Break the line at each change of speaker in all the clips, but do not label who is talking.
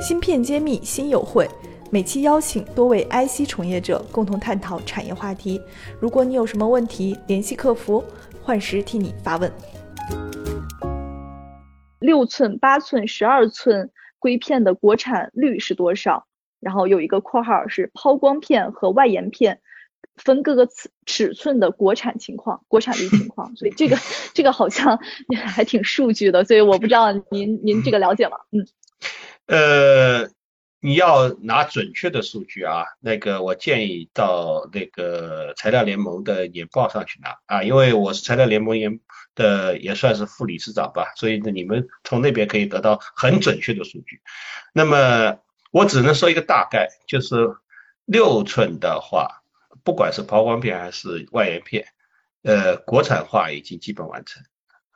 芯片揭秘新友会，每期邀请多位 IC 从业者共同探讨产业话题。如果你有什么问题，联系客服，幻时替你发问。
六寸、八寸、十二寸硅片的国产率是多少？然后有一个括号是抛光片和外延片分各个尺尺寸的国产情况、国产率情况。所以这个这个好像还挺数据的，所以我不知道您您这个了解吗？嗯。
呃，你要拿准确的数据啊，那个我建议到那个材料联盟的年报上去拿啊，因为我是材料联盟研的，也算是副理事长吧，所以呢，你们从那边可以得到很准确的数据。那么我只能说一个大概，就是六寸的话，不管是抛光片还是外延片，呃，国产化已经基本完成。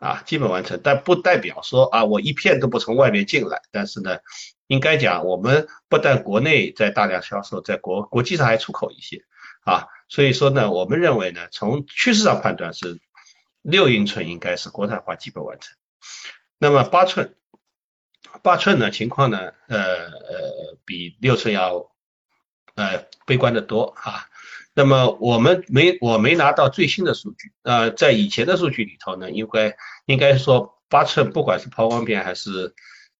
啊，基本完成，但不代表说啊，我一片都不从外面进来。但是呢，应该讲，我们不但国内在大量销售，在国国际上还出口一些啊。所以说呢，我们认为呢，从趋势上判断是六英寸应该是国产化基本完成。那么八寸，八寸呢情况呢，呃呃，比六寸要呃悲观的多啊。那么我们没我没拿到最新的数据，呃，在以前的数据里头呢，应该应该说八寸不管是抛光片还是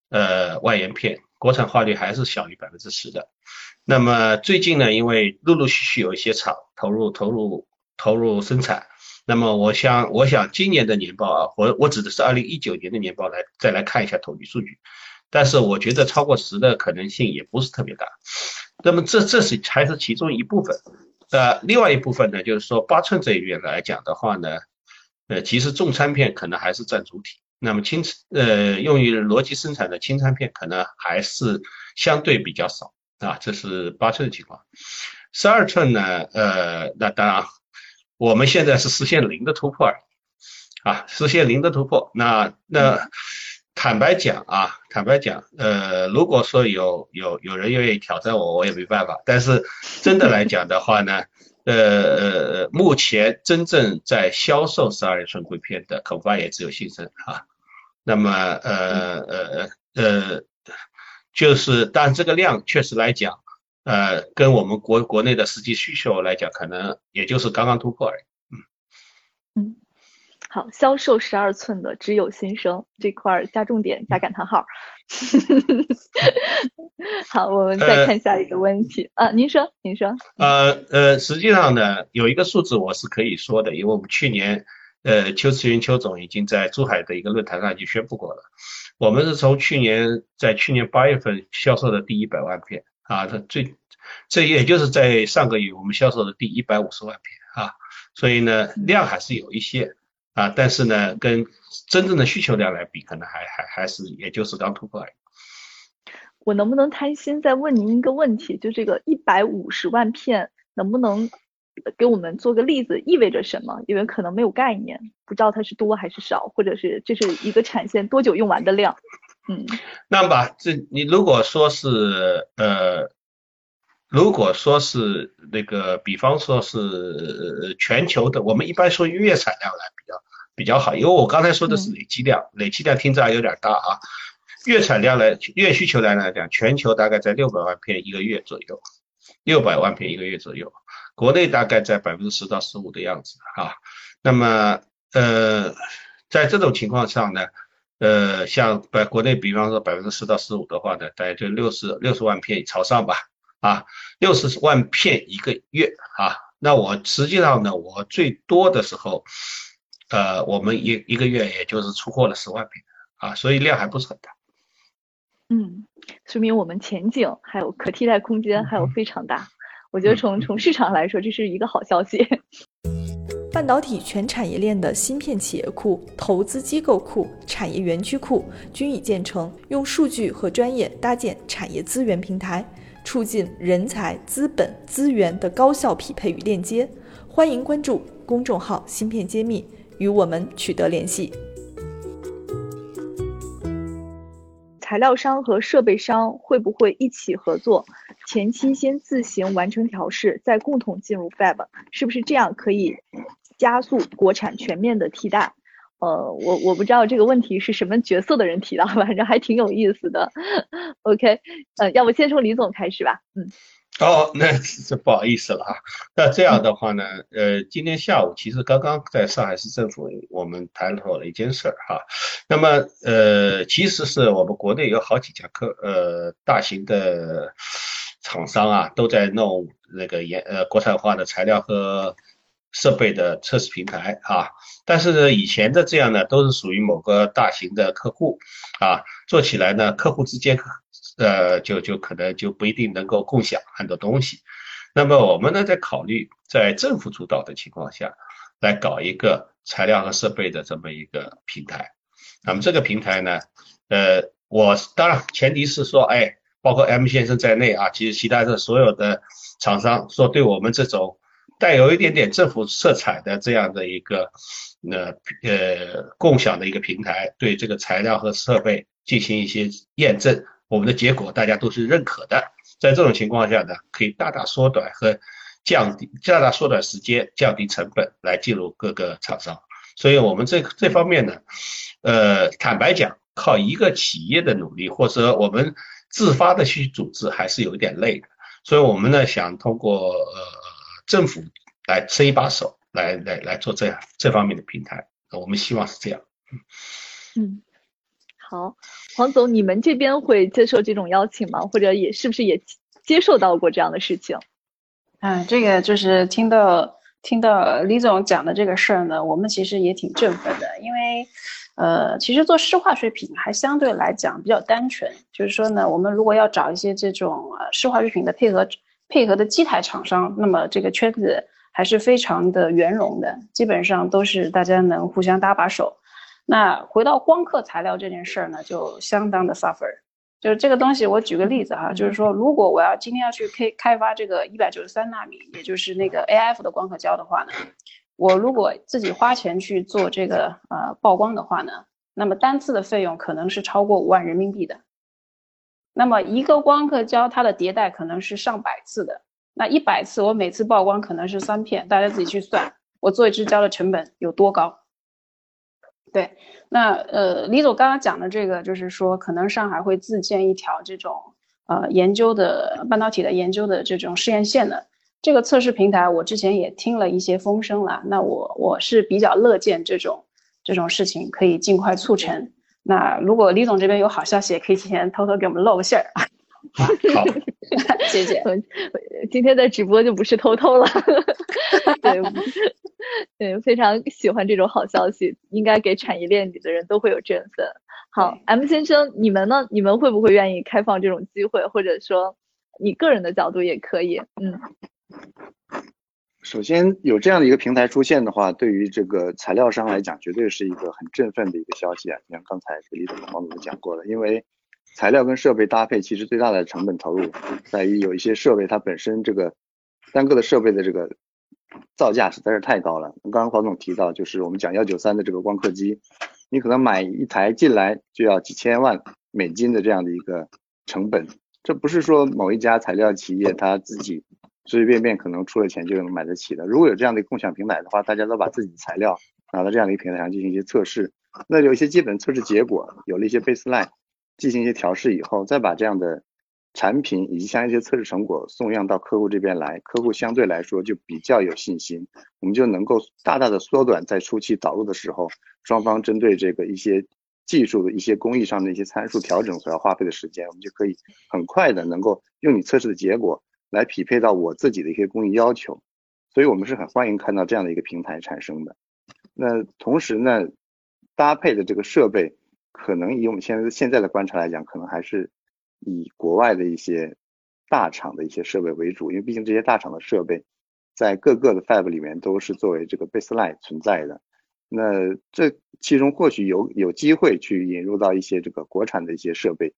呃外延片，国产化率还是小于百分之十的。那么最近呢，因为陆陆续续有一些厂投入投入投入生产，那么我想我想今年的年报啊，我我指的是二零一九年的年报来再来看一下统计数据，但是我觉得超过十的可能性也不是特别大。那么这这是还是其中一部分。呃，另外一部分呢，就是说八寸这一边来讲的话呢，呃，其实重餐片可能还是占主体，那么轻呃用于逻辑生产的轻餐片可能还是相对比较少啊，这是八寸的情况。十二寸呢，呃，那当然我们现在是实现零的突破而已啊，实现零的突破，那那。坦白讲啊，坦白讲，呃，如果说有有有人愿意挑战我，我也没办法。但是真的来 讲的话呢，呃呃，目前真正在销售十二英寸硅片的恐怕也只有信生啊。那么呃呃呃，就是但这个量确实来讲，呃，跟我们国国内的实际需求来讲，可能也就是刚刚突破而已。
好，销售十二寸的只有新生这块加重点加感叹号。好，我们再看下一个问题啊，您说，您说。
呃呃，实际上呢，有一个数字我是可以说的，因为我们去年呃邱慈云邱总已经在珠海的一个论坛上已经宣布过了，我们是从去年在去年八月份销售的第一百万片啊，这最这也就是在上个月我们销售的第一百五十万片啊，所以呢量还是有一些。啊，但是呢，跟真正的需求量来比，可能还还还是也就是刚突破而已。
我能不能贪心再问您一个问题？就这个一百五十万片，能不能给我们做个例子，意味着什么？因为可能没有概念，不知道它是多还是少，或者是这是一个产线多久用完的量？嗯，
那么吧，这你如果说是呃。如果说是那个，比方说是全球的，我们一般说月产量来比较比较好，因为我刚才说的是累积量，累积量听着还有点大啊。月产量来，月需求量来讲，全球大概在六百万片一个月左右，六百万片一个月左右，国内大概在百分之十到十五的样子啊。那么呃，在这种情况上呢，呃，像百国内，比方说百分之十到十五的话呢，大概就六十六十万片朝上吧。啊，六十万片一个月啊，那我实际上呢，我最多的时候，呃，我们一一个月也就是出货了十万瓶啊，所以量还不是很大。
嗯，说明我们前景还有可替代空间还有非常大。我觉得从从市场来说，这是一个好消息。
半导体全产业链的芯片企业库、投资机构库、产业园区库均已建成，用数据和专业搭建产业资源平台。促进人才、资本、资源的高效匹配与链接。欢迎关注公众号“芯片揭秘”，与我们取得联系。
材料商和设备商会不会一起合作？前期先自行完成调试，再共同进入 Fab，是不是这样可以加速国产全面的替代？呃，我我不知道这个问题是什么角色的人提到，反正还挺有意思的。OK，呃，要不先从李总开始吧。嗯。
哦，那这不好意思了啊。那这样的话呢，呃，今天下午其实刚刚在上海市政府我们谈妥了一件事儿哈。那么呃，其实是我们国内有好几家科呃大型的厂商啊，都在弄那个研呃国产化的材料和设备的测试平台啊。但是呢，以前的这样呢，都是属于某个大型的客户啊，做起来呢，客户之间。呃，就就可能就不一定能够共享很多东西。那么我们呢，在考虑在政府主导的情况下，来搞一个材料和设备的这么一个平台。那么这个平台呢，呃，我当然前提是说，哎，包括 M 先生在内啊，其实其他的所有的厂商说，对我们这种带有一点点政府色彩的这样的一个那呃共享的一个平台，对这个材料和设备进行一些验证。我们的结果大家都是认可的，在这种情况下呢，可以大大缩短和降低、大大缩短时间、降低成本来进入各个厂商。所以，我们这这方面呢，呃，坦白讲，靠一个企业的努力或者我们自发的去组织，还是有一点累的。所以我们呢，想通过呃政府来伸一把手，来来来做这样这方面的平台。我们希望是这样。
嗯。好，黄总，你们这边会接受这种邀请吗？或者也是不是也接受到过这样的事情？
嗯，这个就是听到听到李总讲的这个事儿呢，我们其实也挺振奋的，因为呃，其实做湿化水品还相对来讲比较单纯，就是说呢，我们如果要找一些这种呃湿化水品的配合配合的机台厂商，那么这个圈子还是非常的圆融的，基本上都是大家能互相搭把手。那回到光刻材料这件事儿呢，就相当的 suffer。就是这个东西，我举个例子哈，就是说，如果我要今天要去开开发这个一百九十三纳米，也就是那个 AF 的光刻胶的话呢，我如果自己花钱去做这个呃曝光的话呢，那么单次的费用可能是超过五万人民币的。那么一个光刻胶它的迭代可能是上百次的，那一百次我每次曝光可能是三片，大家自己去算，我做一支胶的成本有多高？对，那呃，李总刚刚讲的这个，就是说可能上海会自建一条这种呃研究的半导体的研究的这种试验线的这个测试平台，我之前也听了一些风声了。那我我是比较乐见这种这种事情可以尽快促成。那如果李总这边有好消息，也可以提前偷偷给我们露个馅儿啊。
好，
谢谢。
今天的直播就不是偷偷了。对。对，非常喜欢这种好消息，应该给产业链里的人都会有振奋。好，M 先生，你们呢？你们会不会愿意开放这种机会，或者说你个人的角度也可以？嗯，
首先有这样的一个平台出现的话，对于这个材料商来讲，绝对是一个很振奋的一个消息啊。像刚才李总、王总都讲过了，因为材料跟设备搭配，其实最大的成本投入在于有一些设备它本身这个单个的设备的这个。造价实在是太高了。刚刚黄总提到，就是我们讲幺九三的这个光刻机，你可能买一台进来就要几千万美金的这样的一个成本，这不是说某一家材料企业它自己随随便便可能出了钱就能买得起的。如果有这样的共享平台的话，大家都把自己的材料拿到这样的一个平台上进行一些测试，那有一些基本测试结果，有了一些 baseline，进行一些调试以后，再把这样的。产品以及像一些测试成果送样到客户这边来，客户相对来说就比较有信心，我们就能够大大的缩短在初期导入的时候，双方针对这个一些技术的一些工艺上的一些参数调整所要花费的时间，我们就可以很快的能够用你测试的结果来匹配到我自己的一些工艺要求，所以我们是很欢迎看到这样的一个平台产生的。那同时呢，搭配的这个设备，可能以我们现在现在的观察来讲，可能还是。以国外的一些大厂的一些设备为主，因为毕竟这些大厂的设备在各个的 fab 里面都是作为这个 baseline 存在的。那这其中或许有有机会去引入到一些这个国产的一些设备，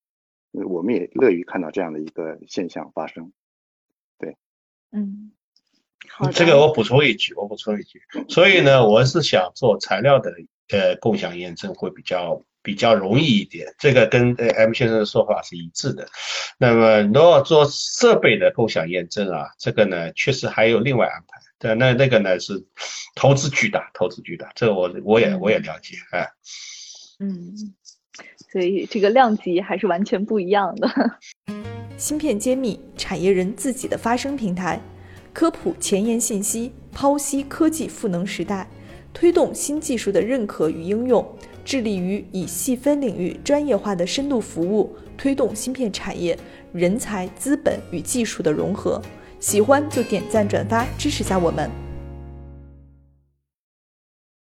我们也乐于看到这样的一个现象发生。对，
嗯，好，
这个我补充一句，我补充一句，所以呢，我是想做材料的呃共享验证会比较。比较容易一点，这个跟呃 M 先生的说法是一致的。那么如果做设备的共享验证啊，这个呢确实还有另外安排。对，那那个呢是投资巨大，投资巨大，这个我我也我也了解，哎。
嗯，所以这个量级还是完全不一样的。
芯片揭秘，产业人自己的发声平台，科普前沿信息，剖析科技赋能时代，推动新技术的认可与应用，致力于以细分领域专业化的深度服务，推动芯片产业人才、资本与技术的融合。喜欢就点赞转发支持下我们。